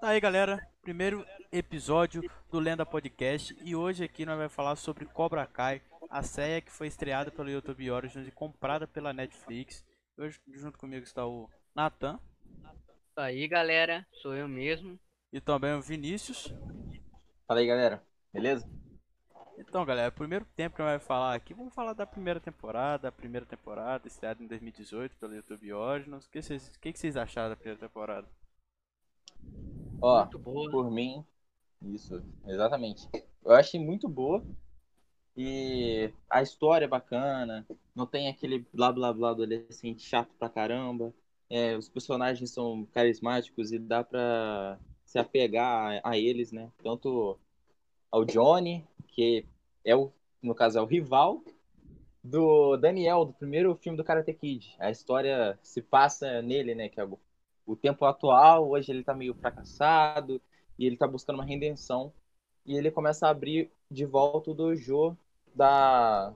Tá aí, galera. Primeiro episódio do Lenda Podcast e hoje aqui nós vamos falar sobre Cobra Kai, a série que foi estreada pelo YouTube Origins e comprada pela Netflix. Hoje junto comigo está o Nathan. Isso aí, galera. Sou eu mesmo. E também o Vinícius. Fala aí, galera. Beleza? Então, galera, primeiro tempo que nós vamos falar aqui, vamos falar da primeira temporada, a primeira temporada, estreada em 2018 pelo YouTube Origins. O que vocês, que, que vocês acharam da primeira temporada? Ó, Muito boa. por mim, isso, exatamente. Eu achei muito boa. E a história é bacana. Não tem aquele blá blá blá adolescente chato pra caramba. É, os personagens são carismáticos e dá pra se apegar a, a eles, né? Tanto ao Johnny, que é o, no caso, é o rival do Daniel, do primeiro filme do Karate Kid. A história se passa nele, né? Que é o, o tempo atual, hoje ele tá meio fracassado e ele tá buscando uma redenção. E ele começa a abrir de volta o dojo da,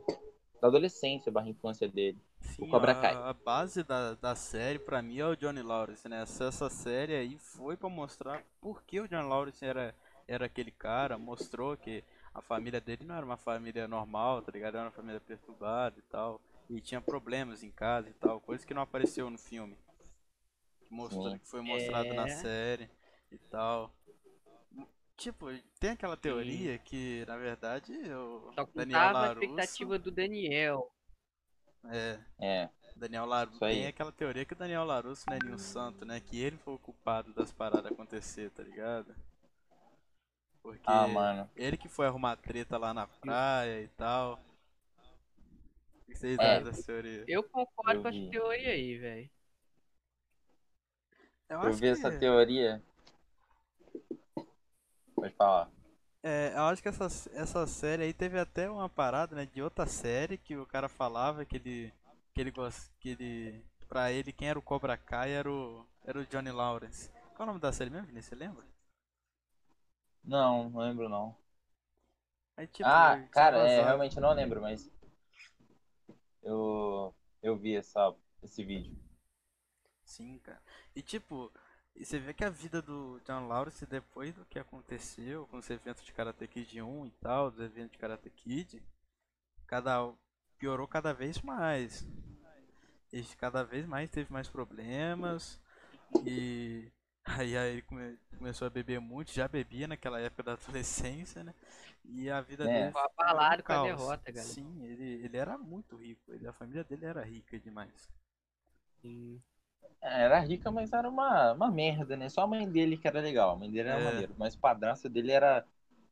da adolescência, barra infância dele. Sim, Cobra a, Kai. a base da, da série pra mim é o Johnny Lawrence, né? Essa, essa série aí foi pra mostrar por que o Johnny Lawrence era, era aquele cara, mostrou que a família dele não era uma família normal, tá ligado? Era uma família perturbada e tal. E tinha problemas em casa e tal, coisa que não apareceu no filme. Sim. que foi mostrado na É. série e tal. Tipo, tem aquela teoria que, na verdade, o Só Daniel contava a Larusso... expectativa do Daniel. É, É, Daniel Larusso tem aquela teoria que o Daniel Larusso não é nenhum santo, né? Que ele foi o culpado das paradas acontecer, tá ligado? Porque ah, mano. ele que foi arrumar treta lá na praia e tal. O que vocês É. acham dessa teoria? Eu concordo Eu com essa teoria aí, velho. Eu Eu vi essa que, teoria. Pode falar. é, eu acho que essa, essa série aí teve até uma parada, né? De outra série que o cara falava que ele. Que ele que ele. Pra ele, quem era o Cobra Kai era o. Era o Johnny Lawrence. Qual é o nome da série mesmo, Vinícius? Você lembra? Não, não lembro não. Aí, tipo, ah, cara, é, vazado. realmente não lembro, mas eu eu vi essa esse vídeo. Sim, cara. E tipo, e você vê que a vida do John Lawrence, depois do que aconteceu com os eventos de Karate Kid 1 e tal, dos eventos de Karate Kid, cada, piorou cada vez mais. Ele cada vez mais teve mais problemas. E aí, aí ele come- começou a beber muito, já bebia naquela época da adolescência, né? E a vida É. dele Ficou abalado com a derrota, galera. Sim, ele, ele era muito rico. Ele, a família dele era rica demais. Sim. Era rica, mas era uma, uma merda, né? Só a mãe dele que era legal, a mãe dele era É. maneiro, mas o padrasto dele era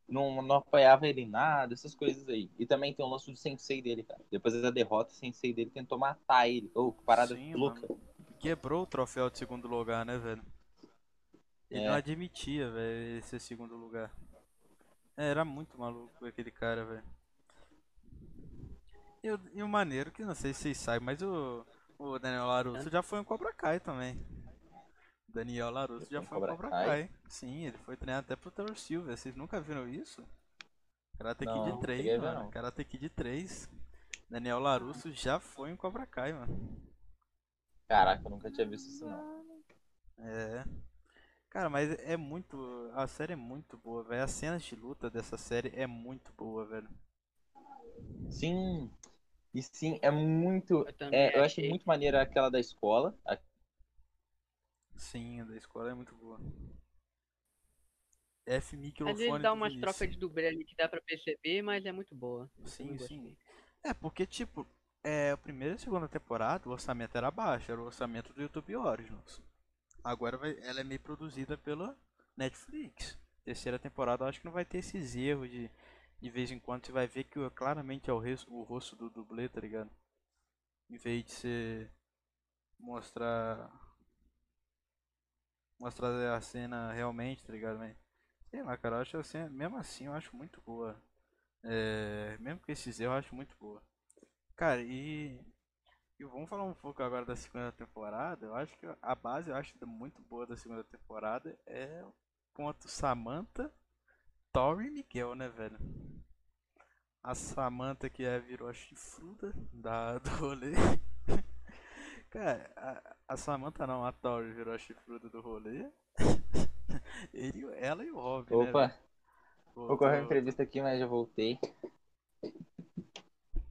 não, não apoiava ele em nada, essas coisas aí. E também tem o lance do sensei dele, cara. Depois da derrota, o sensei dele tentou matar ele. Ô, que parada Sim, louca. mano. Quebrou o troféu de segundo lugar, né, velho? Ele É. não admitia, velho, esse segundo lugar. É, era muito maluco aquele cara, velho. E, o- e o maneiro, que não sei se vocês sabem, mas o, o Daniel Larusso já foi um Cobra Kai também. Daniel Larusso já Foi um Cobra Cobra Kai? Kai. Sim, ele foi treinado até pro Taylor Silver. Vocês nunca viram isso? Karate Kid não 3, cheguei a ver, mano. não. Karate Kid 3. Daniel Larusso já foi um Cobra Kai, mano. Caraca, eu nunca tinha visto isso não. É. Cara, mas é muito. A série é muito boa, velho. As cenas de luta dessa série é muito boa, velho. Sim. E sim, é muito. Eu É, eu achei achei. muito maneira aquela da escola. A- Sim, a da escola é muito boa. F Às microfone vezes dá umas trocas de dublê ali que dá pra perceber, mas é muito boa. Sim, sim. gostei. É, porque, tipo, é, a primeira e a segunda temporada o orçamento era baixo, era o orçamento do YouTube Originals. Agora vai, ela é meio produzida pela Netflix. Terceira temporada eu acho que não vai ter esses erros de de vez em quando você vai ver que claramente é o, res- o rosto do dublê, tá ligado? Em vez de você mostrar mostrar a cena realmente, tá ligado? Mas, sei lá, cara, eu acho a cena, mesmo assim eu acho muito boa. É, mesmo com esses erros, eu acho muito boa. Cara, e, e vamos falar um pouco agora da segunda temporada. Eu acho que a base, eu acho muito boa da segunda temporada é o ponto Samantha, Tori e Miguel, né, velho? A Samantha que é, virou a chifruda da, do rolê. Cara, a, a Samantha não, a Tori virou a chifruda do rolê. E ela e o Rob, né? Opa, velho? vou correr uma Voltou. entrevista aqui, mas já voltei.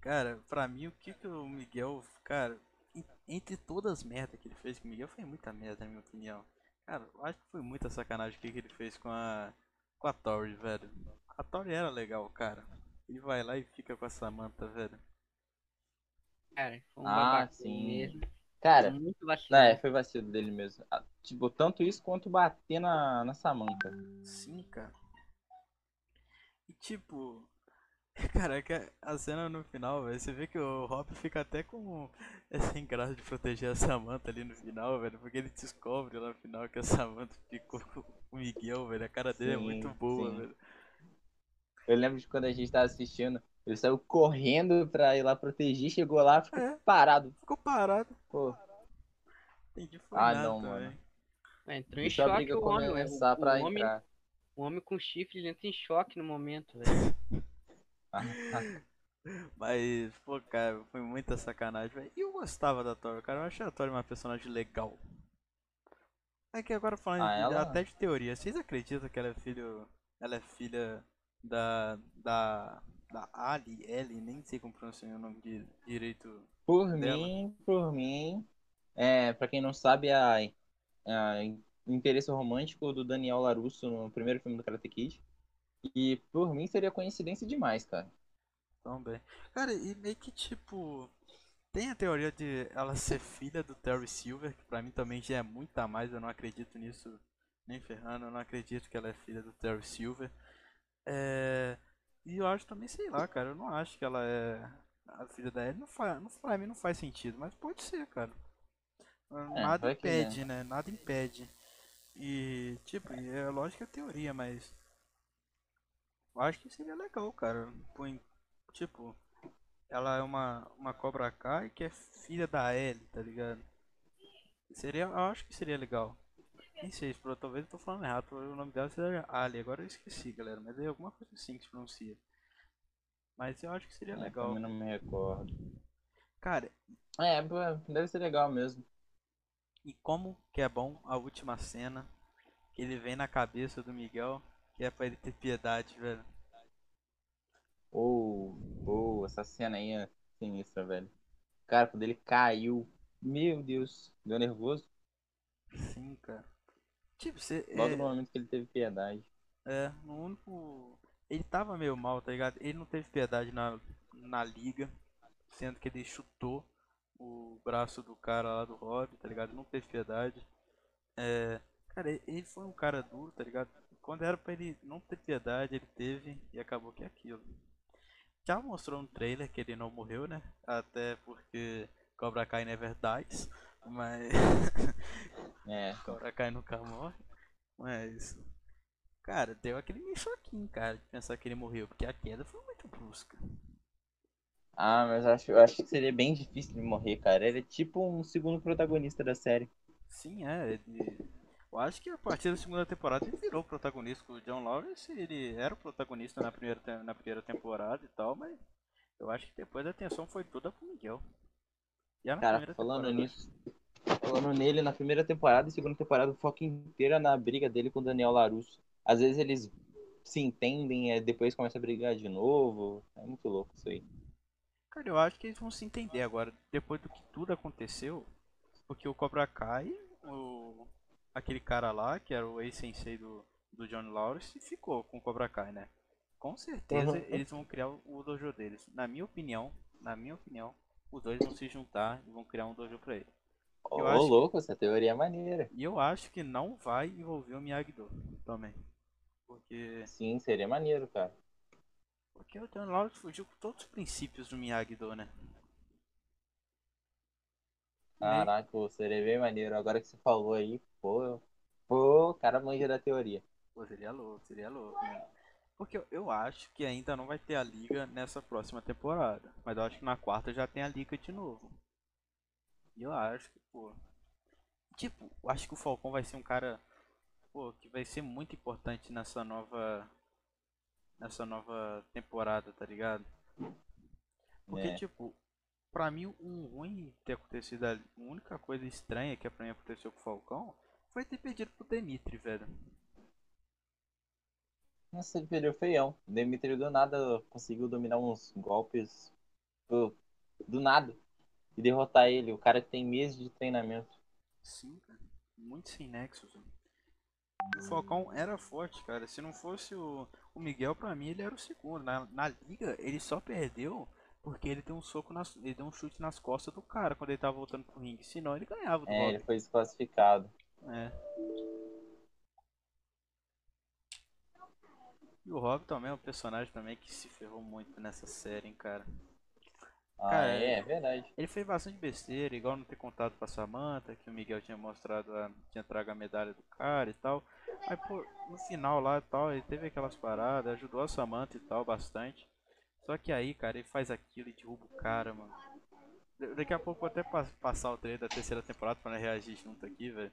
Cara, pra mim, o que que o Miguel, cara, en- entre todas as merdas que ele fez com o Miguel, foi muita merda, na minha opinião. Cara, eu acho que foi muita sacanagem o que que ele fez com a, com a Tori, velho. A Tori era legal, cara. Ele vai lá e fica com a Samantha, velho. Cara, foi um Ah, babaca sim. mesmo. Cara, muito vacilo. não, é, foi vacilo dele mesmo. Ah, Tipo, tanto isso quanto bater na, na Samantha. Sim, cara. E tipo, caraca, a cena no final, velho, você vê que o Rob fica até com sem graça de proteger a Samantha ali no final, velho, porque ele descobre lá no final que a Samantha ficou com o Miguel, velho. A cara dele é Sim, muito boa, sim. velho. Eu lembro de quando a gente tava assistindo, ele saiu correndo pra ir lá proteger, chegou lá, ficou É. parado. Ficou parado. Pô, Entendi, foi Ah, nada, não, velho. mano. É, Entrou em choque briga o homem, começar o, pra o homem, entrar. o homem com chifre ele entra em choque no momento, velho. Mas, pô, cara, foi muita sacanagem, velho. E eu gostava da Tori, cara. Eu achei a Tori uma personagem legal. É que agora falando Ah, ela- até de teoria, vocês acreditam que ela é filho. Ela é filha da. da. da Ali, Ellie, nem sei como pronunciar o nome de, direito. Por dela. mim, por mim, é, pra quem não sabe, a, a- o interesse romântico do Daniel Larusso no primeiro filme do Karate Kid. E por mim seria coincidência demais, cara. Também. Cara, e meio que tipo. Tem a teoria de ela ser filha do Terry Silver, que pra mim também já é muito a mais, eu não acredito nisso nem ferrando, eu não acredito que ela é filha do Terry Silver. É... E eu acho também, sei lá, cara, eu não acho que ela é a filha da Ellie, não faz, não, pra mim não faz sentido, mas pode ser, cara. Nada vai que, né? impede, né? Nada impede. E, tipo, é lógico que é teoria, mas. Eu acho que seria legal, cara. Põe, tipo, ela é uma, uma Cobra Kai que é filha da Ellie, tá ligado? Seria, eu acho que seria legal. Nem sei, pro- talvez eu tô falando errado, o nome dela seria Ali, agora eu esqueci, galera, mas é alguma coisa assim que se pronuncia. Mas eu acho que seria É, legal. também não me recordo. Cara, É, deve ser legal mesmo. e como que é bom a última cena que ele vem na cabeça do Miguel, que é pra ele ter piedade, velho. Ou, ou, essa cena aí é sinistra, velho. Cara, quando ele caiu, meu Deus, deu nervoso. Sim, cara. Tipo, você. Logo é- no momento que ele teve piedade. É, no único. Ele tava meio mal, tá ligado? Ele não teve piedade na, na liga, sendo que ele chutou o braço do cara lá do Rob, tá ligado? Não teve piedade. É, cara, ele foi um cara duro, tá ligado? Quando era pra ele não ter piedade, ele teve e acabou que é aquilo. Já mostrou no trailer que ele não morreu, né? Até porque Cobra Kai never dies, mas. É, Cobra Kai nunca morre. Mas. Cara, deu aquele meio choquinho, cara, de pensar que ele morreu, porque a queda foi muito brusca. Ah, mas eu acho, eu acho que seria bem difícil de morrer, cara. Ele é tipo um segundo protagonista da série. Sim, é, ele. Eu acho que a partir da segunda temporada ele virou protagonista. O John Lawrence, ele era o protagonista na primeira, na primeira temporada e tal, mas eu acho que depois a atenção foi toda pro Miguel. Cara, falando temporada. nisso, falando nele na primeira temporada e segunda temporada, o foco inteiro é na briga dele com o Daniel Larusso. Às vezes eles se entendem, e depois começam a brigar de novo. É muito louco isso aí. Cara, eu acho que eles vão se entender agora, depois do que tudo aconteceu, porque o Cobra Kai, o... aquele cara lá, que era o ex-sensei do, do John Lawrence, ficou com o Cobra Kai, né? Com certeza Uhum. eles vão criar o dojo deles. Na minha opinião, na minha opinião, os dois vão se juntar e vão criar um dojo pra ele. Ô, acho que- louco, essa teoria é maneira. E eu acho que não vai envolver o Miyagi-Do também. Porque, Sim, seria maneiro, cara. porque o John Lawrence fugiu com todos os princípios do Miyagi-Do, né? Caraca, seria bem maneiro. Agora que você falou aí, pô, pô, o cara manja da teoria. Pô, seria louco, seria louco, né? Porque eu, eu acho que ainda não vai ter a liga nessa próxima temporada. Mas eu acho que na quarta já tem a liga de novo. E eu acho que, pô. Tipo, eu acho que o Falcão vai ser um cara. Pô, que vai ser muito importante nessa nova. Nessa nova temporada, tá ligado? Porque, É. tipo, pra mim, um ruim ter acontecido ali. A única coisa estranha que pra mim aconteceu com o Falcão foi ter perdido pro Dimitri, velho. Nossa, ele perdeu feião. O Demetrio do nada conseguiu dominar uns golpes do, do nada e derrotar ele. O cara que tem meses de treinamento. Sim, cara. Muito sem velho. O Falcão era forte, cara. Se não fosse o, o Miguel, pra mim, ele era o segundo. Na, na liga, ele só perdeu porque ele deu um soco nas, ele deu um chute nas costas do cara quando ele tava voltando pro ringue. Senão ele ganhava do É, ele Rock. foi desclassificado. É. E o Rob também é um personagem também que se ferrou muito nessa série, hein, cara. Ah, Cara, é, é verdade. Ele fez bastante besteira, igual não ter contado pra Samantha, que o Miguel tinha mostrado, a, tinha trago a medalha do cara e tal. Mas, pô, no final lá e tal, ele teve aquelas paradas, ajudou a Samantha e tal, bastante. Só que aí, cara, ele faz aquilo e derruba o cara, mano. Da- Daqui a pouco vou até pa- passar o trailer da terceira temporada pra nós reagir junto aqui, velho.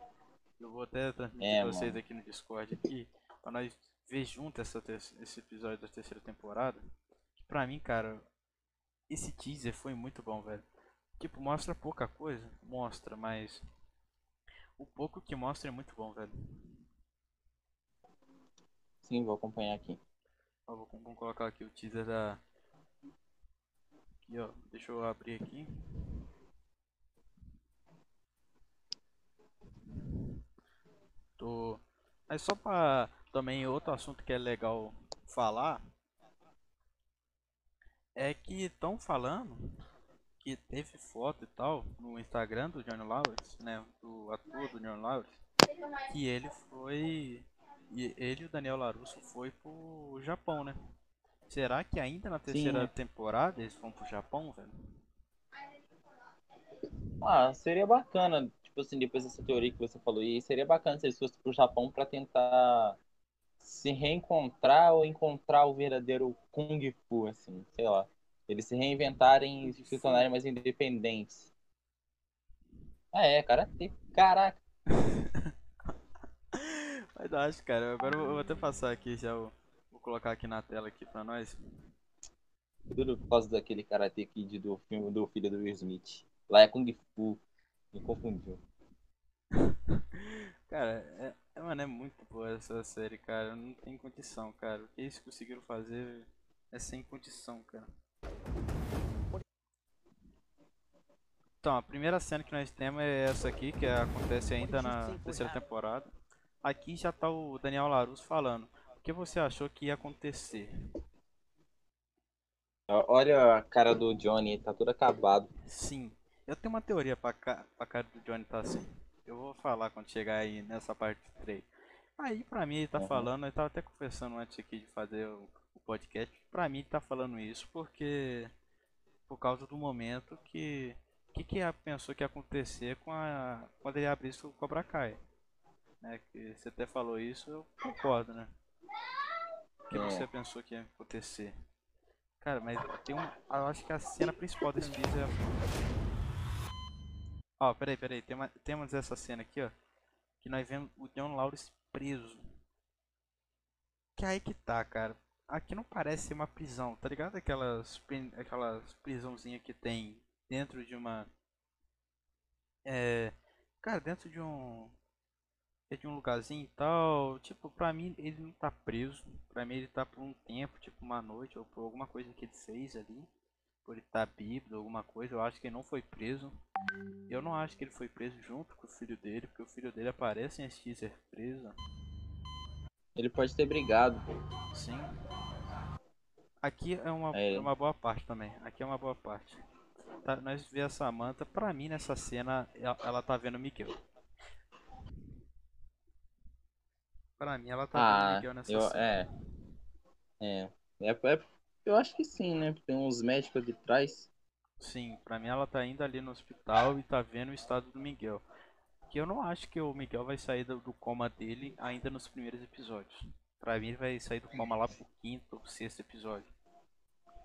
Eu vou até transmitir É, vocês mano. aqui no Discord aqui, pra nós ver junto essa esse episódio da terceira temporada. Que pra mim, cara, esse teaser foi muito bom, velho. Tipo, mostra pouca coisa, mostra, mas o pouco que mostra é muito bom, velho. Sim, vou acompanhar aqui. Ó, vou, vamos colocar aqui o teaser da. Aqui, ó. Deixa eu abrir aqui. Tô. Mas só pra também outro assunto que é legal falar é que estão falando que teve foto e tal no Instagram do Johnny Lawrence, né? Do ator do Johnny Lawrence, que ele foi. E ele e o Daniel Larusso foi pro Japão, né? Será que ainda na terceira né? temporada eles vão pro Japão, velho? Ah, seria bacana, tipo assim, depois dessa teoria que você falou, e seria bacana se eles fossem pro Japão pra tentar se reencontrar ou encontrar o verdadeiro Kung Fu, assim, sei lá. Eles se reinventarem e se tornarem mais independentes. Ah, é, karatê. Caraca. Mas acho, cara. Agora eu vou até passar aqui já. o- Vou colocar aqui na tela aqui pra nós. Tudo por causa daquele Karate Kid do filme do filho do Will Smith. Lá é Kung Fu. Me confundiu. Cara, é, é, mano, é muito boa essa série, cara. Não tem condição, cara. O que eles conseguiram fazer é sem condição, cara. Então, a primeira cena que nós temos é essa aqui, que acontece ainda na terceira temporada. Aqui já tá o Daniel Larusso falando. O que você achou que ia acontecer? Olha a cara do Johnny, tá todo acabado. Sim, eu tenho uma teoria pra, ca... pra cara do Johnny tá assim. Eu vou falar quando chegar aí nessa parte do trade. Aí pra mim ele tá Uhum. falando, eu tava até conversando antes aqui de fazer o, o podcast. Pra mim ele tá falando isso porque por causa do momento que o que, que pensou que ia acontecer com a quando ele abrisse o Cobra Kai. Né, que você até falou isso, eu concordo, né? O que É. você pensou que ia acontecer? Cara, mas tem um. Eu acho que a cena principal desse vídeo é. Ó, peraí, peraí. Tem uma, temos essa cena aqui, ó. Que nós vemos o John Lawrence preso. Que aí que tá, cara. Aqui não parece ser uma prisão, tá ligado? Aquelas, aquelas prisãozinhas que tem dentro de uma. É. Cara, dentro de um. É de um lugarzinho e tal. Tipo, pra mim ele não tá preso. Pra mim ele tá por um tempo, tipo uma noite, ou por alguma coisa que ele fez ali. Por ele estar bêbado, alguma coisa. Eu acho que ele não foi preso. Eu não acho que ele foi preso junto com o filho dele, porque o filho dele aparece em teaser preso. Ele pode ter brigado, pô. Sim. Aqui é uma, É. é uma boa parte também. Aqui é uma boa parte. Tá, nós vê a Samantha, pra mim nessa cena ela, ela tá vendo o Miguel. Pra mim ela tá vendo o Ah, Miguel nessa eu, cena. é. É. É, é. Eu acho que sim, né? Tem uns médicos ali atrás. Sim, pra mim ela tá indo ali no hospital e tá vendo o estado do Miguel. Que eu não acho que o Miguel vai sair do, do coma dele ainda nos primeiros episódios. Pra mim ele vai sair do coma lá pro quinto ou sexto episódio.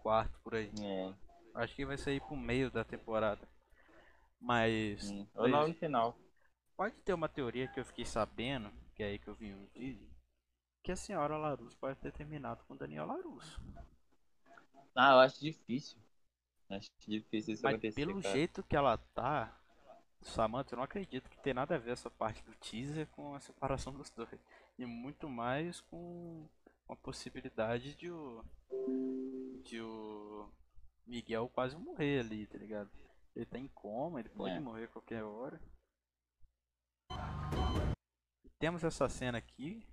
Quarto, por aí. É. Acho que vai sair pro meio da temporada. Mas. Hum. Ou não no final. Pode ter uma teoria que eu fiquei sabendo, que é aí que eu vi um vídeo, que a senhora Larusso pode ter terminado com o Daniel Larusso. Ah, eu acho difícil. Acho difícil isso Mas acontecer. pelo cara. jeito que ela tá, Samantha, eu não acredito que tem nada a ver essa parte do teaser com a separação dos dois. E muito mais com uma possibilidade de o. de o Miguel quase morrer ali, tá ligado? Ele tá em coma, ele pode É. morrer a qualquer hora. E temos essa cena aqui,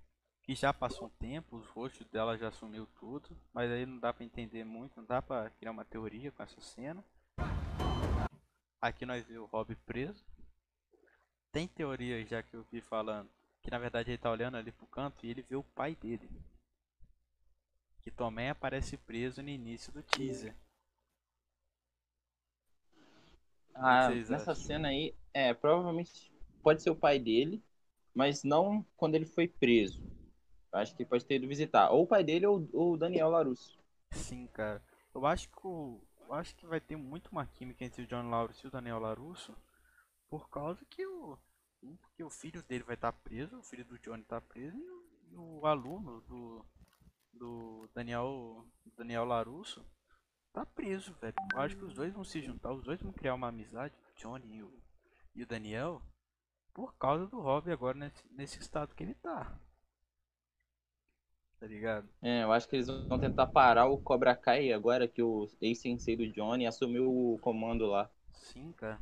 que já passou um tempo, os rostos dela já sumiu tudo, mas aí não dá pra entender muito, não dá pra criar uma teoria com essa cena. Aqui nós vemos o Rob preso. Tem teoria já que eu vi falando que na verdade ele tá olhando ali pro canto e ele vê o pai dele. Que também aparece preso no início do teaser. Ah, nessa acham? cena aí, é, provavelmente pode ser o pai dele, mas não quando ele foi preso. Acho que pode ter ido visitar. Ou o pai dele ou, ou o Daniel Larusso. Sim, cara. Eu acho que o, eu acho que vai ter muito uma química entre o John Lawrence e o Daniel Larusso, por causa que o porque o filho dele vai estar preso, o filho do Johnny tá preso e o, o aluno do do Daniel Daniel Larusso tá preso, velho. Eu acho que os dois vão se juntar, os dois vão criar uma amizade, o Johnny e o, e o Daniel, por causa do Rob agora nesse, nesse estado que ele tá. Tá ligado? É, eu acho que eles vão tentar parar o Cobra Kai agora que o ex-sensei do Johnny assumiu o comando lá. Sim, cara.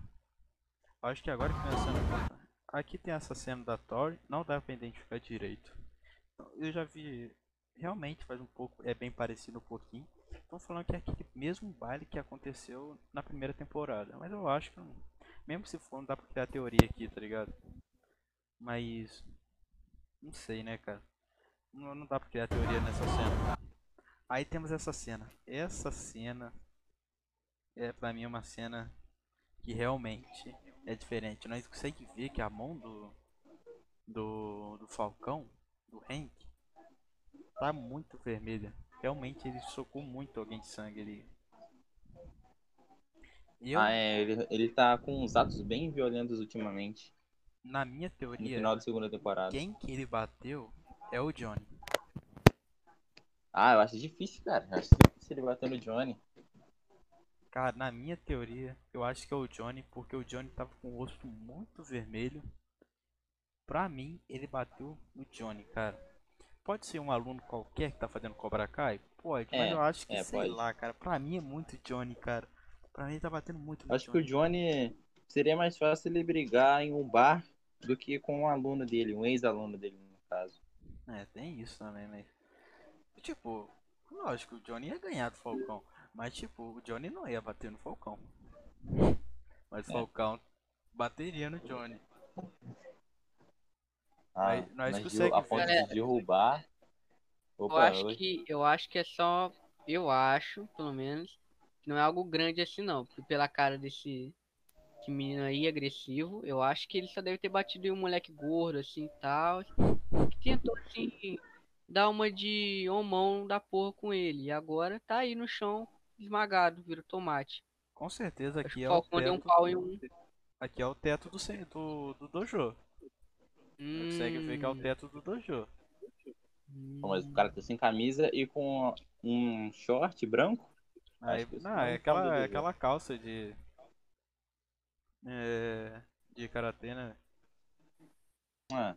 Acho que agora que cena. Aqui tem essa cena da Tori, não dá pra identificar direito. Então, Eu já vi. Realmente faz um pouco. É bem parecido um pouquinho. Estão falando que é aquele mesmo baile que aconteceu na primeira temporada. Mas eu acho que não. Mesmo se for, não dá pra criar teoria aqui, tá ligado? Mas. Não sei, né, cara? Não, não dá pra criar teoria nessa cena. Aí temos essa cena. Essa cena é pra mim uma cena que realmente é diferente. Nós conseguimos ver que a mão do do, do Falcão, do Hank, tá muito vermelha. Realmente ele socou muito alguém de sangue ali. Eu, Ah, é, ele, ele tá com uns atos bem violentos ultimamente. na minha No teoria, final da segunda temporada. quem que ele bateu é o Johnny. Ah, eu acho difícil, cara. Eu acho difícil ele bater no Johnny. Cara, na minha teoria, eu acho que é o Johnny, porque o Johnny tava com o rosto muito vermelho. Pra mim, ele bateu no Johnny, cara. Pode ser um aluno qualquer que tá fazendo Cobra Kai? Pode, mas É, eu acho que, é, sei pode. lá, cara. Pra mim é muito Johnny, cara. Pra mim ele tá batendo muito acho que o Johnny. Johnny seria mais fácil ele brigar em um bar do que com um aluno dele, um ex-aluno dele, no caso. É, tem isso também, mas... Tipo, lógico, o Johnny ia ganhar do Falcão. Mas, tipo, o Johnny não ia bater no Falcão. Mas o É. Falcão bateria no Johnny. Ah, Nós- nós mas de- consegue a ponto Galera, de derrubar. Eu Opa, acho oi. que eu acho que é só, eu acho, pelo menos, que não é algo grande assim não, porque pela cara desse, desse menino aí agressivo, eu acho que ele só deve ter batido em um moleque gordo assim e tal, que tentou assim dar uma de homão da porra com ele e agora tá aí no chão esmagado, vira tomate. Com certeza aqui que é o o Falcão deu um teto pau em do- um. Aqui é o teto do, do, do dojo. Você consegue ver que é o Hum, teto do dojo. Pô, Mas o hum. cara tá sem camisa e com um short branco. Aí, não, é é aquela, é aquela calça de. É, de karatê, né? Ah,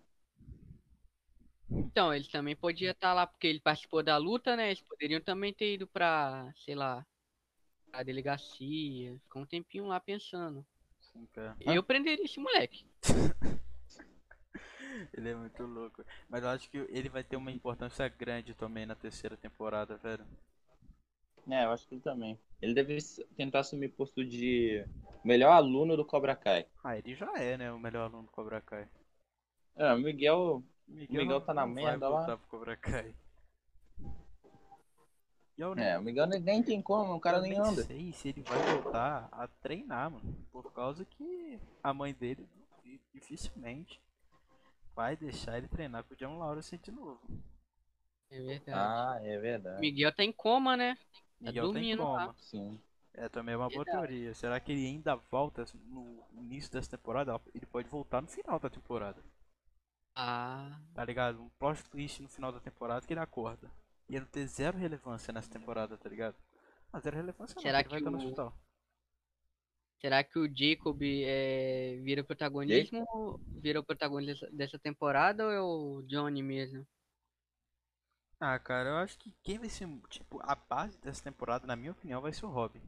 Então, ele também podia estar lá, porque ele participou da luta, né? Eles poderiam também ter ido pra, sei lá, pra delegacia, ficar um tempinho lá pensando. Sim, cara. Eu prenderia esse moleque. Ele é muito louco. Mas eu acho que ele vai ter uma importância grande também na terceira temporada, velho. é, eu acho que ele também. Ele deve tentar assumir o posto de melhor aluno do Cobra Kai. Ah, ele já é, né? O melhor aluno do Cobra Kai. É, o Miguel. Miguel, Miguel não- tá na não vai merda lá. Cobra Kai. Eu É, o Miguel nem- tem como, o cara nem nem anda. sei se ele vai voltar a treinar, mano. Por causa que a mãe dele di- dificilmente vai deixar ele treinar com o John Lawrence de novo. É verdade. Ah, é verdade. Miguel tá em coma, né? Tá Miguel tem dormindo lá. coma. Sim. É também uma boa teoria. Será que ele ainda volta no início dessa temporada? Ele pode voltar no final da temporada. Ah, Tá ligado? Um plot twist no final da temporada que ele acorda. E ele não ter zero relevância nessa temporada, tá ligado? Ah, zero relevância não, Será ele vai que estar no o- hospital. será que o Jacob é, vira protagonismo? Vira o protagonista dessa- temporada ou é o Johnny mesmo? Ah, cara, eu acho que quem vai ser, tipo, a base dessa temporada, na minha opinião, vai ser o Robin.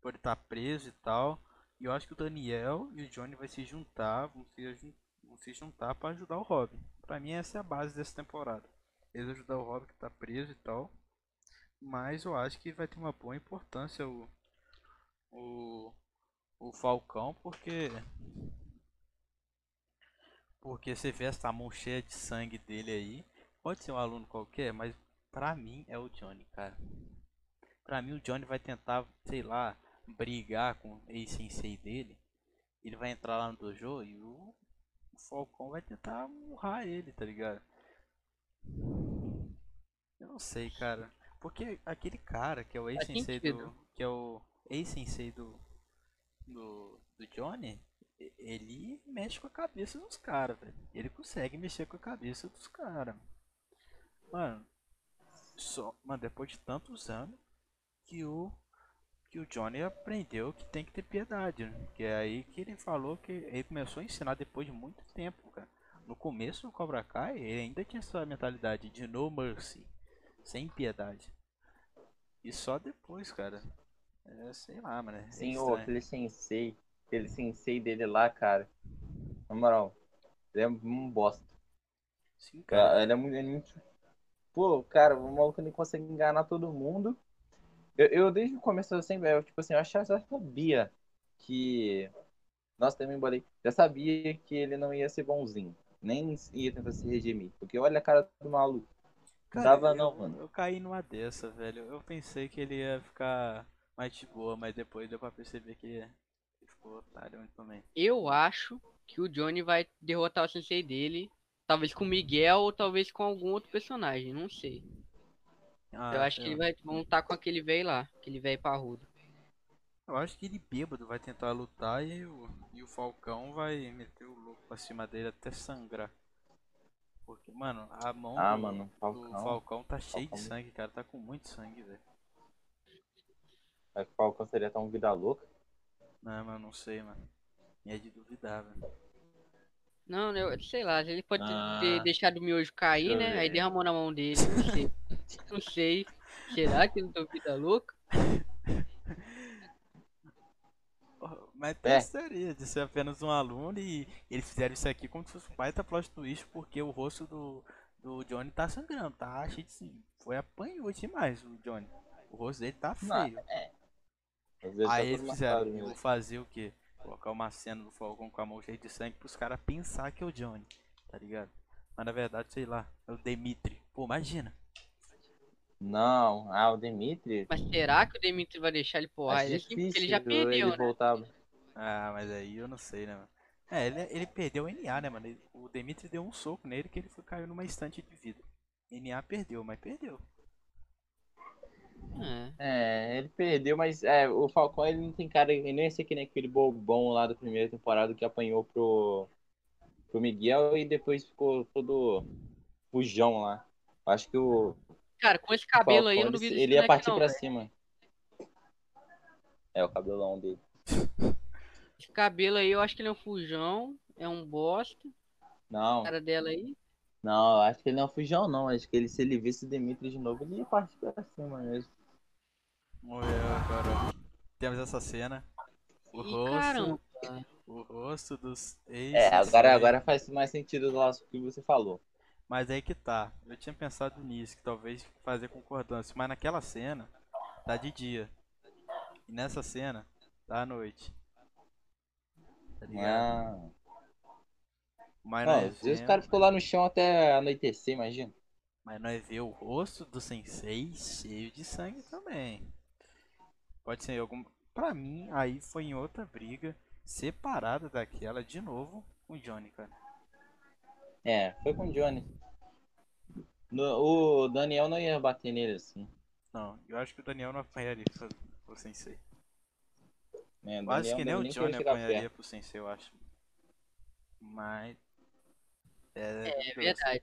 Por ele estar preso e tal. E eu acho que o Daniel e o Johnny vai se juntar, vão se, jun- vão se juntar para ajudar o Robin. Pra mim essa é a base dessa temporada. Eles ajudar o Robin que tá preso e tal. Mas eu acho que vai ter uma boa importância o, o, o Falcão, porque porque você vê essa mão cheia de sangue dele aí. Pode ser um aluno qualquer, mas pra mim é o Johnny, cara. Pra mim o Johnny vai tentar, sei lá, brigar com o ex-sensei dele. Ele vai entrar lá no dojo e o, o Falcão vai tentar murrar ele, tá ligado? Eu não sei, cara. Porque aquele cara que é o ex-sensei do. Que é o ex-sensei do, do. Do Johnny, ele mexe com a cabeça dos caras, velho. Ele consegue mexer com a cabeça dos caras. Mano, só, mano, depois de tantos anos que o que o Johnny aprendeu que tem que ter piedade, né? Que é aí que ele falou que ele começou a ensinar depois de muito tempo, cara. No começo do Cobra Kai, ele ainda tinha essa mentalidade de no mercy, sem piedade. E só depois, cara. É, sei lá, mano. É Sim, ô, aquele sensei, aquele sensei dele lá, cara. Na moral, ele é um bosta. Sim, cara. Cara, ele é muito, ele é muito- Pô, cara, o maluco ele consegue enganar todo mundo. Eu, eu desde o começo eu sempre, eu, tipo assim, eu achava, já sabia que. Nossa, também embolei. Já sabia que ele não ia ser bonzinho. Nem ia tentar se redimir. Porque olha a cara do maluco. Cara, dava eu, não, mano. Eu caí numa dessa, velho. Eu pensei que ele ia ficar mais de boa, mas depois deu pra perceber que ele ficou otário também. Eu acho que o Johnny vai derrotar o sensei dele. Talvez com o Miguel ou talvez com algum outro personagem, não sei. Ah, eu acho que ele vai vão lutar com aquele velho lá, aquele velho parrudo. Eu acho que ele bêbado vai tentar lutar e o, e o Falcão vai meter o louco pra cima dele até sangrar. Porque, mano, a mão Ah, do, mano, do Falcão. Falcão tá cheio de Falcão. sangue, cara. Tá com muito sangue, velho. Aí o Falcão seria tão vida louca. Não, mano, não sei, mano. E é de duvidar, velho. Não, né, eu sei lá, ele pode Ah, ter deixado o miojo cair, né? Aí derramou na mão dele, não sei. não sei. Será que ele não vida louca? Mas tem É. seria de ser apenas um aluno e eles fizeram isso aqui como se fosse um baita plot twist, porque o rosto do, do Johnny tá sangrando, tá cheio de sim. Foi apanhou demais o Johnny. O rosto dele tá Não, feio. Às vezes Aí tá eles fizeram, eu vou fazer o quê? Colocar uma cena do Falcão com a mão cheia de sangue pros caras pensar que é o Johnny, tá ligado? Mas na verdade, sei lá, é o Demitri. Pô, imagina. Não, ah, o Dimitri. Mas será que o Demitri vai deixar ele porrar Acho ele? Porque ele difícil já perdeu, ele né? voltar. Ah, mas aí eu não sei, né, mano? É, ele, ele perdeu o NA, né, mano? Ele- O Demitri deu um soco nele que ele foi, caiu numa estante de vida. NA perdeu, mas perdeu. É. É, ele perdeu, mas é, o Falcão ele não tem cara, ele nem ia ser que nem aquele bobão lá da primeira temporada que apanhou pro, pro Miguel e depois ficou todo fujão lá. Acho que o Cara, com esse cabelo aí eu Falcão, não duvido ele, ia partir não, pra velho. cima. É, o cabelão dele. Esse cabelo aí eu acho que ele é um fujão, é um bosta. Não, A cara dela aí. não, acho que ele não é fujão, não. Acho que ele, se ele visse o Dimitri de novo, ele ia partir pra cima mesmo. Morreu agora. Temos essa cena. O Ih, rosto, caramba. o rosto dos ex É, agora, agora faz mais sentido lá o que você falou. Mas aí que tá. Eu tinha pensado nisso, que talvez fazer concordância. Mas naquela cena, tá de dia. E nessa cena, tá à noite. Tá ligado? Ah. Mas Não, nós às vezes o vemos- cara ficou lá no chão até anoitecer, imagina. Mas nós vê o rosto do sensei cheio de sangue também. Pode ser algum. Pra mim, aí foi em outra briga, separada daquela de novo com o Johnny, cara. É, foi com o Johnny. No- o Daniel não ia bater nele assim. Não, eu acho que o Daniel não apanharia pro, pro sensei. Né? Eu acho que nem o Johnny apanharia pro sensei, eu acho. Mas. É, É duvidoso. verdade.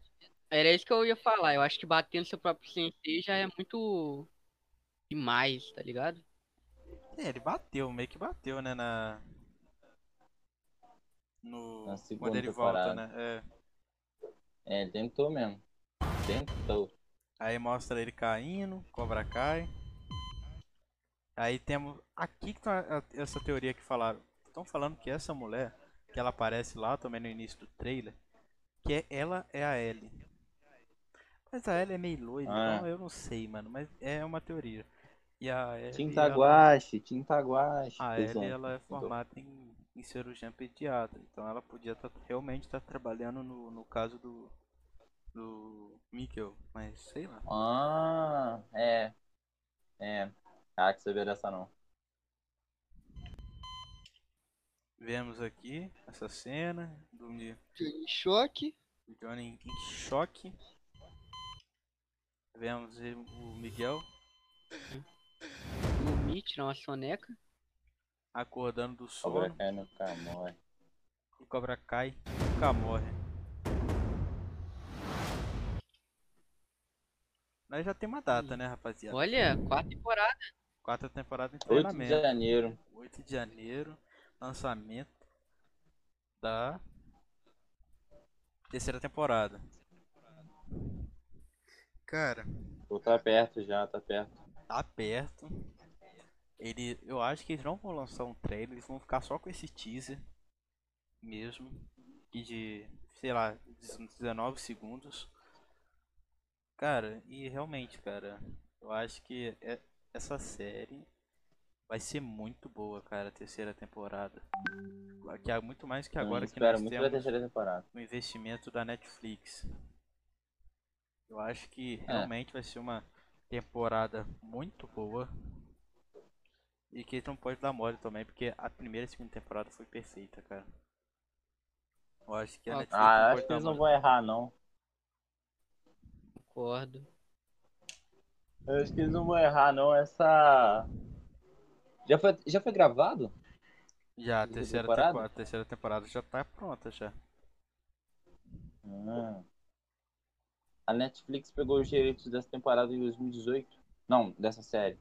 Era isso que eu ia falar. Eu acho que bater no seu próprio sensei já é muito demais, tá ligado? É, ele bateu, meio que bateu, né, na... No... Na Quando segunda ele volta, né? É. É, ele tentou mesmo. Tentou. Aí mostra ele caindo, Cobra cai. Aí temos. Aqui que tá essa teoria que falaram. Estão falando que essa mulher, que ela aparece lá também no início do trailer, que é, ela é a Ellie. Mas a Ellie é meio loira, Ah. então eu não sei, mano. Mas é uma teoria. E a Ellie. Tinta ela- guache, tinta guache. A. Ellie ela é formada em, em cirurgiã pediatra, então ela podia tá, realmente estar trabalhando no, no caso do, do Mikkel, mas sei lá. Ah, é. É. Ah, que sabia dessa não. Vemos aqui essa cena do Mi- Em choque. Johnny em choque. Vemos o Miguel Dormir, tirar uma soneca. acordando do Cobra sono cai no camói. e Cobra cai nunca morre. Nós já tem uma data, né, rapaziada? Olha, quatro temporadas. Quarta temporada em 8 de treinamento. janeiro. 8 de janeiro, lançamento da terceira temporada. Cara, Pô, tá perto já, tá perto. tá perto. Ele, eu acho que eles não vão lançar um trailer, eles vão ficar só com esse teaser mesmo, e de, sei lá, 19 segundos. Cara, e realmente, cara, eu acho que é- essa série vai ser muito boa, cara, a terceira temporada. Que é muito mais que agora que nós temos da terceira temporada. o investimento da Netflix. Eu acho que É. realmente vai ser uma temporada muito boa. E que não pode dar mole também, porque a primeira e a segunda temporada foi perfeita, cara. Eu acho que a Ah, Netflix Ah, não acho que eles não vão errar, não. Concordo. Eu acho que eles não vão errar, não. Essa. Já foi, já foi gravado? Já, a Terceira terceira temporada? temporada, a terceira temporada já tá pronta já. Ah. A Netflix pegou os direitos dessa temporada em 2018. Não, dessa série.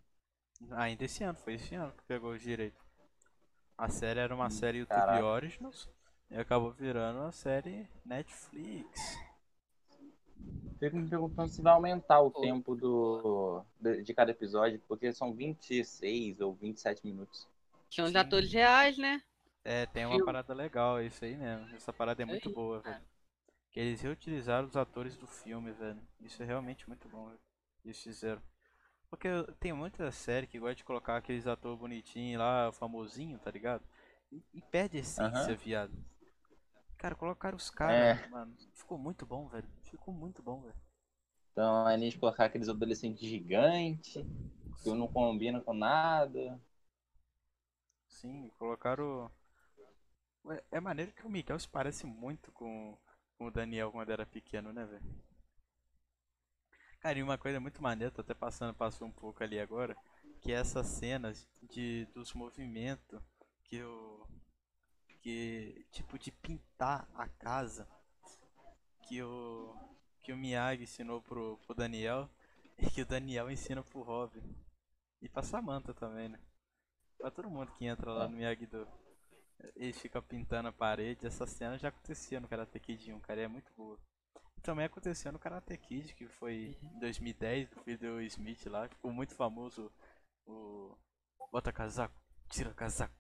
Ainda esse ano, foi esse ano que pegou os direitos. A série era uma Hum, série YouTube caraca. Originals e acabou virando uma série Netflix. Fico me perguntando se vai aumentar o Pô. tempo do, de, de cada episódio, porque são 26 ou 27 minutos. São os atores reais, né? É, tem uma parada legal, é isso aí mesmo. Essa parada é muito aí, boa, velho. Que eles reutilizaram os atores do filme, velho. Isso é realmente muito bom, velho. Eles fizeram. Porque tem muita série que gosta de colocar aqueles atores bonitinhos lá, famosinho, tá ligado? E, e perde a essência, Aham. viado. Cara, colocaram os caras, É. mano. Ficou muito bom, velho. Ficou muito bom, velho. Então, a gente colocar aqueles adolescentes gigantes, que não combina com nada. Sim, colocaram. Ué, É maneiro que o Miguel se parece muito com, com o Daniel quando era pequeno, né, velho? Cara, e uma coisa muito maneira, tô até passando, passou um pouco ali agora, que é essas cenas de, dos movimentos que o. que. tipo de pintar a casa que o. que o Miyagi ensinou pro, pro Daniel e que o Daniel ensina pro Robin. E pra Samantha também, né? Pra todo mundo que entra lá no Miyagi-Do. Ele fica pintando a parede. Essa cena já acontecia no Karate Kid 1, cara. É muito boa. Também aconteceu no Karate Kid, que foi em 2010, do filho do Smith lá. que Ficou muito famoso o... Bota casaco, tira casaco.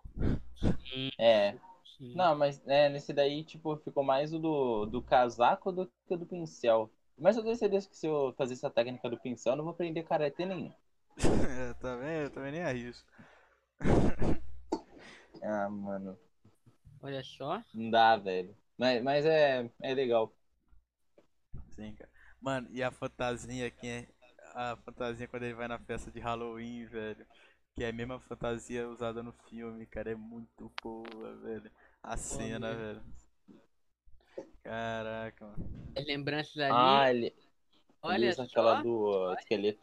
É. Não, mas é, nesse daí, tipo, ficou mais o do, do casaco do que o do pincel. Mas eu tenho certeza que se eu fazer essa técnica do pincel, eu não vou aprender karatê nenhum. é, também, eu também nem arrisco. Ah, mano. Olha só. Não dá, velho. Mas, mas é, é legal. Sim, cara. Mano, e a fantasia aqui é. A fantasia quando ele vai na festa de Halloween, velho. Que é a mesma fantasia usada no filme, cara. É muito boa, velho. A cena, mesmo. velho. Caraca, mano. As lembranças ali. Ah, ele, Olha só. aquela do uh, esqueleto.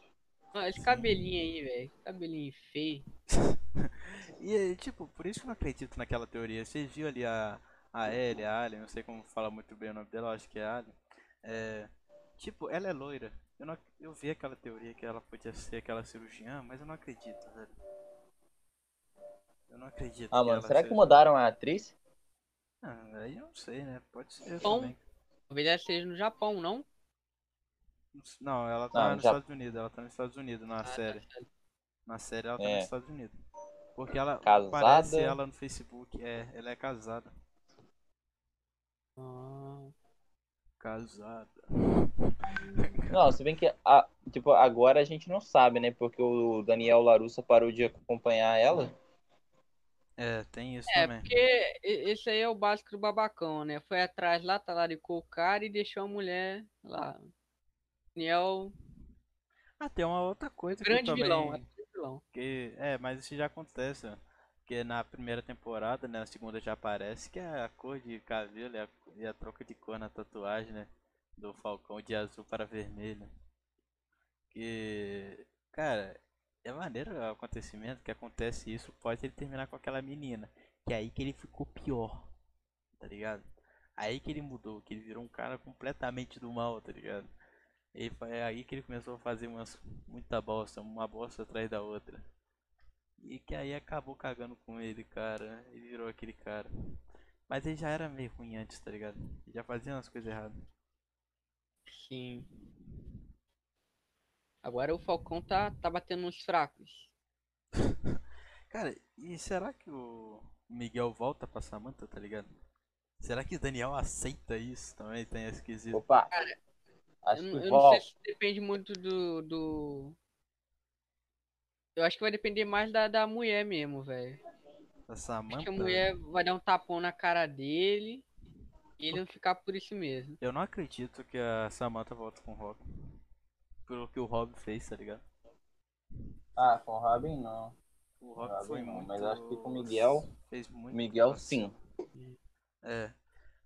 Olha esse cabelinho aí, velho. Cabelinho feio. E, é, tipo, por isso que eu não acredito naquela teoria. Vocês viram ali a, a Ellie, a Alien, não sei como fala muito bem o nome dela, eu acho que é Alien. É, tipo, ela é loira. Eu, não, eu vi aquela teoria que ela podia ser aquela cirurgiã, mas eu não acredito, velho. Eu não acredito. Ah, que mano, será que mudaram a atriz? Ah, aí eu não sei, né? Pode ser Bom. também. Talvez ela seja no Japão, não? Não, ela tá Não, nos já- Estados Unidos, ela tá nos Estados Unidos na Ah, tá série. certo. Na série ela tá É. nos Estados Unidos. Porque ela Casada. aparece ela no Facebook, é, ela é casada. Ah, Casada. Não, se bem que a- tipo, agora a gente não sabe, né? Porque o Daniel Larussa parou de acompanhar ela. É, tem isso É, também. porque e- esse aí é o básico do babacão, né? Foi atrás lá, talaricou o cara e deixou a mulher lá. Daniel, Ah, tem uma outra coisa que grande também... vilão, é grande vilão. Que, é, mas isso já acontece, ó. Porque na primeira temporada, né, na segunda já aparece que é a cor de cabelo e a, e a troca de cor na tatuagem, né? Do Falcão de azul para vermelho. Que, cara, é maneiro o acontecimento que acontece isso pode ele terminar com aquela menina. Que é aí que ele ficou pior, tá ligado? Aí que ele mudou, que ele virou um cara completamente do mal, tá ligado? E foi aí que ele começou a fazer umas muita bosta, uma bosta atrás da outra. E que aí acabou cagando com ele, cara. Ele virou aquele cara. Mas ele já era meio ruim antes, tá ligado? Ele já fazia umas coisas erradas. Sim. Agora o Falcão tá, tá batendo nos fracos. Cara, e será que o Miguel volta pra Samantha, tá ligado? Será que o Daniel aceita isso também? Tem esse quesito. Opa! Acho Eu, que não- eu não sei se depende muito do, do. Eu acho que vai depender mais da, da mulher mesmo, velho. Da Acho Samantha? que a mulher vai dar um tapão na cara dele e ele não ficar por isso mesmo. Eu não acredito que a Samantha volta com o Robin. Pelo que o Robin fez, tá ligado? Ah, com o Robin não. O Robin Robin foi não, muito. mas acho que com o Miguel- Fez muito. Miguel, sim. É.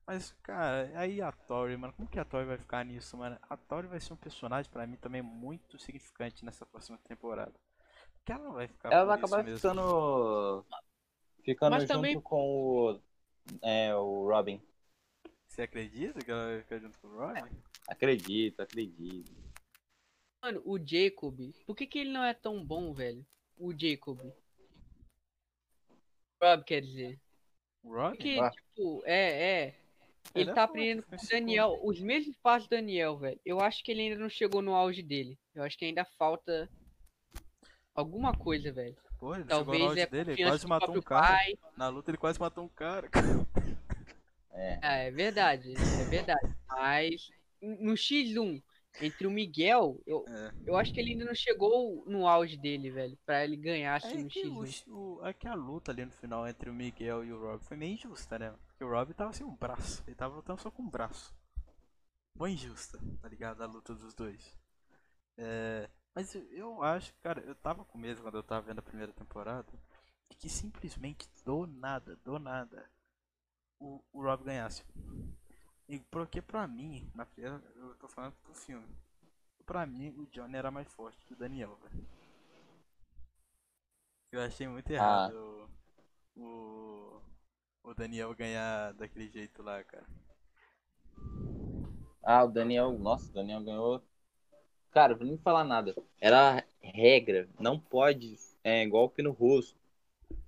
Mas, cara, aí a Tori, mano, como que a Tori vai ficar nisso, mano? A Tori vai ser um personagem pra mim também muito significante nessa próxima temporada. Porque ela vai ficar Ela vai acabar mesmo. ficando. Ficando Mas junto também- com o. É, o Robin. Você acredita que ela vai ficar junto com o Robin? Acredito, acredito. Mano, o Jacob, por que, que ele não é tão bom, velho? O Jacob. Rob, quer dizer. O Robin? Porque, Ah. tipo, é, é. Ele Ele é tá aprendendo com o seguro. Daniel, os mesmos passos do Daniel, velho. Eu acho que ele ainda não chegou no auge dele. Eu acho que ainda falta alguma coisa, velho. Pô, ele chegou no Talvez auge é dele, ele quase matou um cara. pai. Na luta ele quase matou um cara. É. Ah, é verdade, é verdade. Mas no X1, entre o Miguel, eu, É. eu acho que ele ainda não chegou no auge dele, velho. Pra ele ganhar assim É no que, o, X1. o- é que a luta ali no final entre o Miguel e o Rob foi meio injusta, né? Porque o Rob tava sem um braço. Ele tava lutando só com um braço. Foi injusta, tá ligado? A luta dos dois. É, mas eu, eu acho, cara, eu tava com medo quando eu tava vendo a primeira temporada. De que simplesmente do nada, do nada, o, o Rob ganhasse. E porque pra mim, na primeira, eu tô falando pro filme. Pra mim, o Johnny era mais forte que o Daniel, velho. Eu achei muito errado o, o, o Daniel ganhar daquele jeito lá, cara. Ah, o Daniel. Nossa, o Daniel ganhou. Cara, vou nem falar nada. Era regra. Não pode. É, golpe no rosto.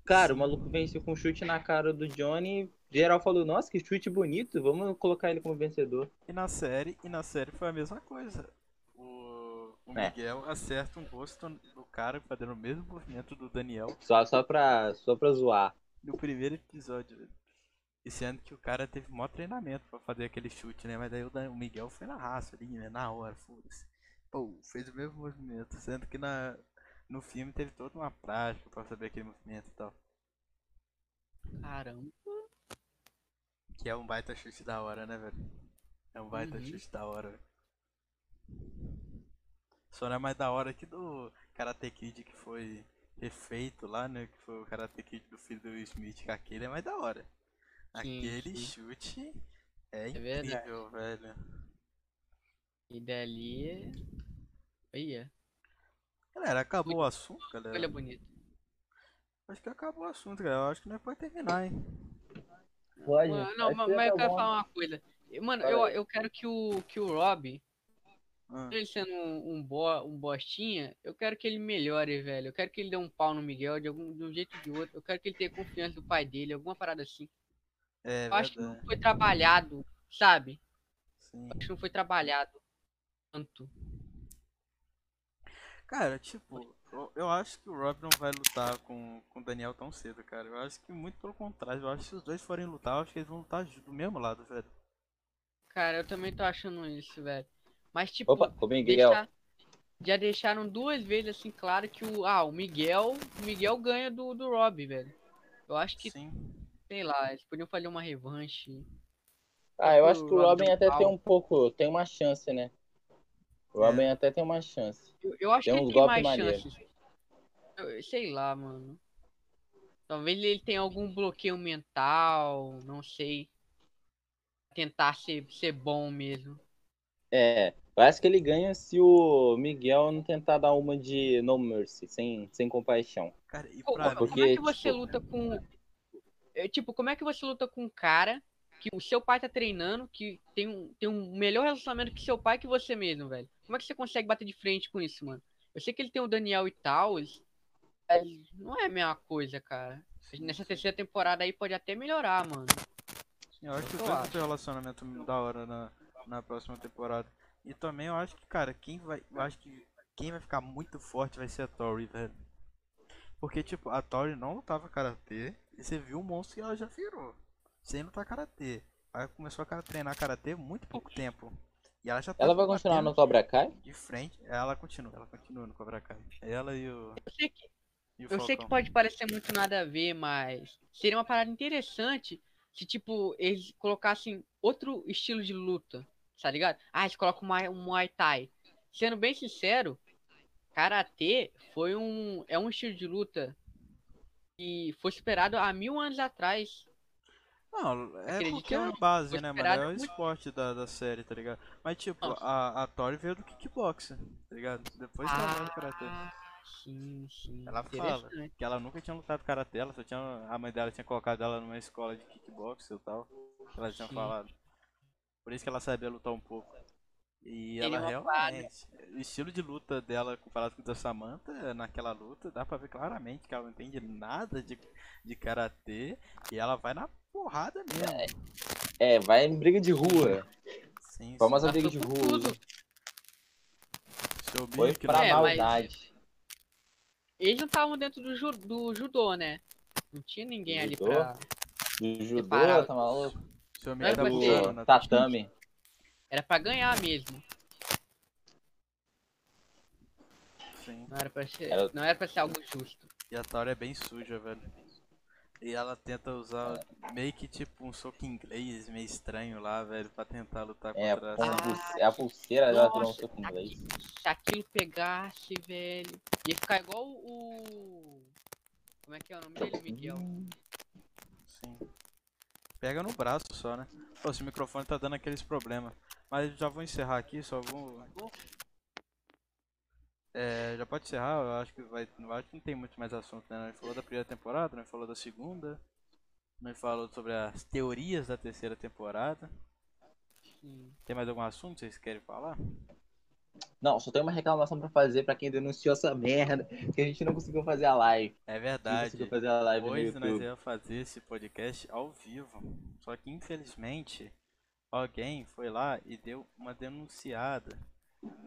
Cara, o maluco venceu com um chute na cara do Johnny. Geral falou, nossa, que chute bonito. Vamos colocar ele como vencedor. E na série, e na série foi a mesma coisa. O, o É. Miguel acerta um rosto do cara fazendo o mesmo movimento do Daniel Só, só, pra, só pra zoar. no primeiro episódio. E sendo que o cara teve maior treinamento pra fazer aquele chute, né? Mas aí o, Dan- o Miguel foi na raça ali, né? Na hora, foda-se. Pô, fez o mesmo movimento. Sendo que na, no filme teve toda uma prática pra saber aquele movimento e tal. Caramba. Que é um baita chute da hora, né, velho? É um baita Uhum. chute da hora, velho. Só não é mais da hora que do Karate Kid que foi refeito lá, né? Que foi o Karate Kid do filho do Smith, que aquele é mais da hora. Sim, Aquele sim. chute é verdade. incrível, velho. E dali é. Galera, acabou o assunto, olha galera. bonito. Acho que acabou o assunto, galera. Eu acho que nós pode terminar, hein? Pode. Mano, não, mas, mas eu quero falar uma coisa. Mano, eu, eu quero que o, que o Rob, Ah, ele sendo um, um, bo, um bostinha, eu quero que ele melhore, velho. Eu quero que ele dê um pau no Miguel de, algum, de um jeito ou de outro. Eu quero que ele tenha confiança do pai dele, alguma parada assim. é Eu acho que não foi trabalhado, sabe? Sim. Acho que não foi trabalhado tanto. Cara, tipo, eu, eu acho que o Rob não vai lutar com, com o Daniel tão cedo, cara. Eu acho que muito pelo contrário. Eu acho que se os dois forem lutar, eu acho que eles vão lutar do mesmo lado, velho. Cara, eu também tô achando isso, velho. Mas, tipo, Opa, o Miguel. deixar- já deixaram duas vezes assim claro que o. Ah, o Miguel. O Miguel ganha do, do Rob, velho. Eu acho que, Sim. sei lá, eles podiam fazer uma revanche. Ah, eu acho que o Robin até tem um pouco, tem uma chance, né? O É. Robin até tem uma chance. Eu, eu acho Tem que ele tem golpes mais maneiros. chances. Eu- sei lá, mano. Talvez ele tenha algum bloqueio mental, não sei. Tentar ser, ser bom mesmo. É, eu acho que ele ganha se o Miguel não tentar dar uma de no mercy, sem, sem compaixão. Cara, e pra como porque, é que você tipo- luta com. é, tipo, como é que você luta com um cara que o seu pai tá treinando, que tem um, tem um melhor relacionamento que seu pai que você mesmo, velho? Como é que você consegue bater de frente com isso, mano? Eu sei que ele tem o Daniel e tal, mas não é a mesma coisa, cara. Nessa terceira temporada aí pode até melhorar, mano. Eu acho que acho. ter um relacionamento da hora na, na próxima temporada. E também eu acho que, cara, quem vai. Eu acho que quem vai ficar muito forte vai ser a Tori, velho. Porque, tipo, a Tori não lutava karatê. E você viu o monstro que ela já virou. Sem lutar karatê. Aí começou a treinar karatê muito pouco tempo. E ela já tá Ela vai continuar no Cobra Kai? De frente. Ela continua, ela continua no Cobra Kai. Ela e o. Eu sei que, o eu sei que pode parecer muito nada a ver, mas seria uma parada interessante se, tipo, eles colocassem outro estilo de luta, tá ligado? Ah, eles colocam um Muay- um Muay Thai. Sendo bem sincero, Karatê foi um, é um estilo de luta que foi superado há mil anos atrás. Não, é porque é ou a base, né, mano? É o esporte da, da série, tá ligado? Mas, tipo, Nossa. a, a Tori veio do kickboxing, tá ligado? Depois que ela veio do karatê. Ah, sim, sim. Ela fala que ela nunca tinha lutado karatê, ela só tinha. A mãe dela tinha colocado ela numa escola de kickboxing e tal. que Ela tinha falado. Por isso que ela sabia lutar um pouco. E Seria ela parada. realmente. O estilo de luta dela comparado com o da Samantha, naquela luta, dá pra ver claramente que ela não entende nada de, de karatê. E ela vai na porrada mesmo. É, vai em briga de rua. Sim, Famosa Passou briga de rua. tudo. Seu Foi pra né? É, mas- maldade. Eles não estavam dentro do, ju- do judô, né? Não tinha ninguém ali Judô? pra. Do judô, tá maluco? Seu é você. pulando Do na tatame. Era pra ganhar mesmo. Sim. Não era pra ser, Era- não era pra ser algo justo. E a Tori é bem suja, velho. E ela tenta usar meio que tipo um soco inglês meio estranho lá, velho, pra tentar lutar É, contra essa. a pulse- a pulseira dela tirou um soco inglês. Se aquilo pegasse, velho. Ia ficar igual o. Como é que é o nome dele, Miguel? Sim. Pega no braço só, né? Pô, esse microfone tá dando aqueles problemas. Mas já vou encerrar aqui, só vou. É, já pode encerrar, eu acho que vai. Eu acho que não tem muito mais assunto, né? Nós falou da primeira temporada, nós falou da segunda. Nós falou sobre as teorias da terceira temporada. Sim. Tem mais algum assunto que vocês querem falar? Não, só tem uma reclamação pra fazer pra quem denunciou essa merda, que a gente não conseguiu fazer a live. É verdade. fazer a live no Hoje nós íamos fazer esse podcast ao vivo. Só que infelizmente alguém foi lá e deu uma denunciada.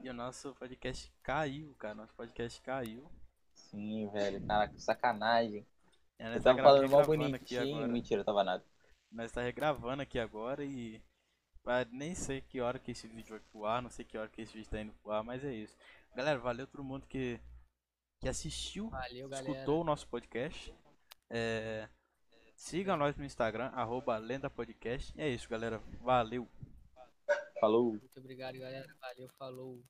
E o nosso podcast caiu, cara. Nosso podcast caiu. Sim, velho, cara, que sacanagem. E nós Eu tá tava falando mal bonitinho. agora. Mentira, tava nada. Nós tá regravando aqui agora e nem sei que hora que esse vídeo vai pro ar, não sei que hora que esse vídeo tá indo pro ar, mas é isso. Galera, valeu todo mundo que, que assistiu, Valeu, galera. escutou o nosso podcast. É, siga nós no Instagram, arroba Lenda Podcast. E é isso, galera. Valeu. Falou. Muito obrigado, galera. Valeu, falou.